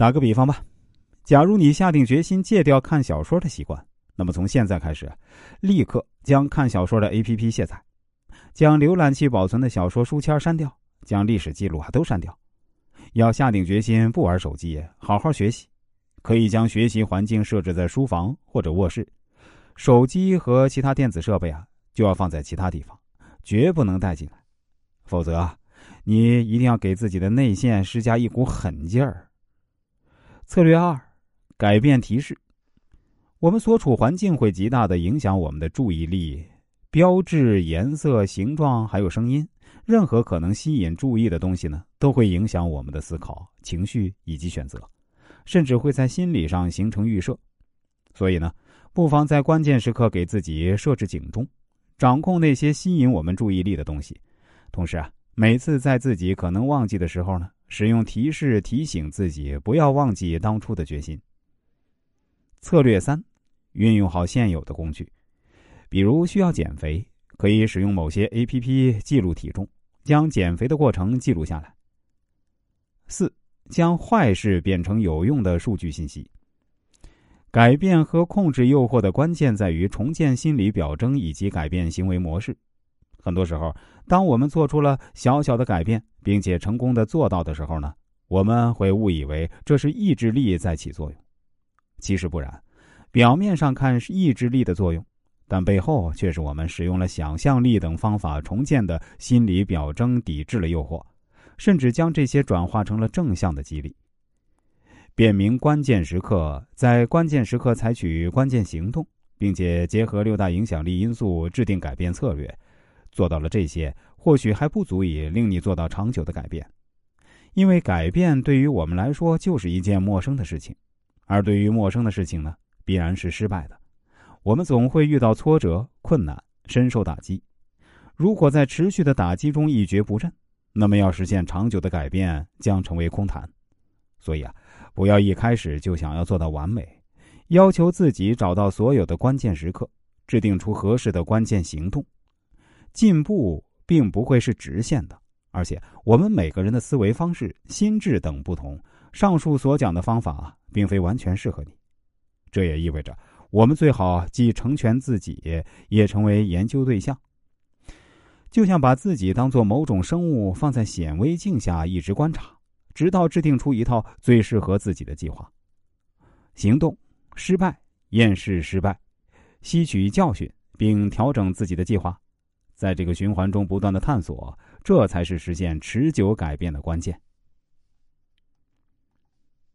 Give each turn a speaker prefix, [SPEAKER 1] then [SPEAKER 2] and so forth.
[SPEAKER 1] 打个比方吧，假如你下定决心戒掉看小说的习惯，那么从现在开始，立刻将看小说的 APP 卸载，将浏览器保存的小说书签删掉，将历史记录啊都删掉。要下定决心不玩手机，好好学习。可以将学习环境设置在书房或者卧室，手机和其他电子设备啊就要放在其他地方，绝不能带进来。否则，你一定要给自己的内线施加一股狠劲儿。策略二：改变提示。我们所处环境会极大的影响我们的注意力，标志、颜色、形状还有声音，任何可能吸引注意的东西呢，都会影响我们的思考、情绪以及选择。甚至会在心理上形成预设，所以呢，不妨在关键时刻给自己设置警钟，掌控那些吸引我们注意力的东西。同时啊，每次在自己可能忘记的时候呢，使用提示提醒自己不要忘记当初的决心。策略三，运用好现有的工具，比如需要减肥，可以使用某些 A P P 记录体重，将减肥的过程记录下来。四。将坏事变成有用的数据信息。改变和控制诱惑的关键在于重建心理表征以及改变行为模式。很多时候，当我们做出了小小的改变，并且成功的做到的时候呢，我们会误以为这是意志力在起作用。其实不然，表面上看是意志力的作用，但背后却是我们使用了想象力等方法重建的心理表征，抵制了诱惑。甚至将这些转化成了正向的激励。辨明关键时刻，在关键时刻采取关键行动，并且结合六大影响力因素制定改变策略，做到了这些，或许还不足以令你做到长久的改变，因为改变对于我们来说就是一件陌生的事情，而对于陌生的事情呢，必然是失败的。我们总会遇到挫折、困难，深受打击。如果在持续的打击中一蹶不振，那么，要实现长久的改变将成为空谈。所以啊，不要一开始就想要做到完美，要求自己找到所有的关键时刻，制定出合适的关键行动。进步并不会是直线的，而且我们每个人的思维方式、心智等不同，上述所讲的方法并非完全适合你。这也意味着，我们最好既成全自己，也成为研究对象。就像把自己当做某种生物放在显微镜下一直观察，直到制定出一套最适合自己的计划。行动失败，验视失败，吸取教训并调整自己的计划，在这个循环中不断的探索，这才是实现持久改变的关键。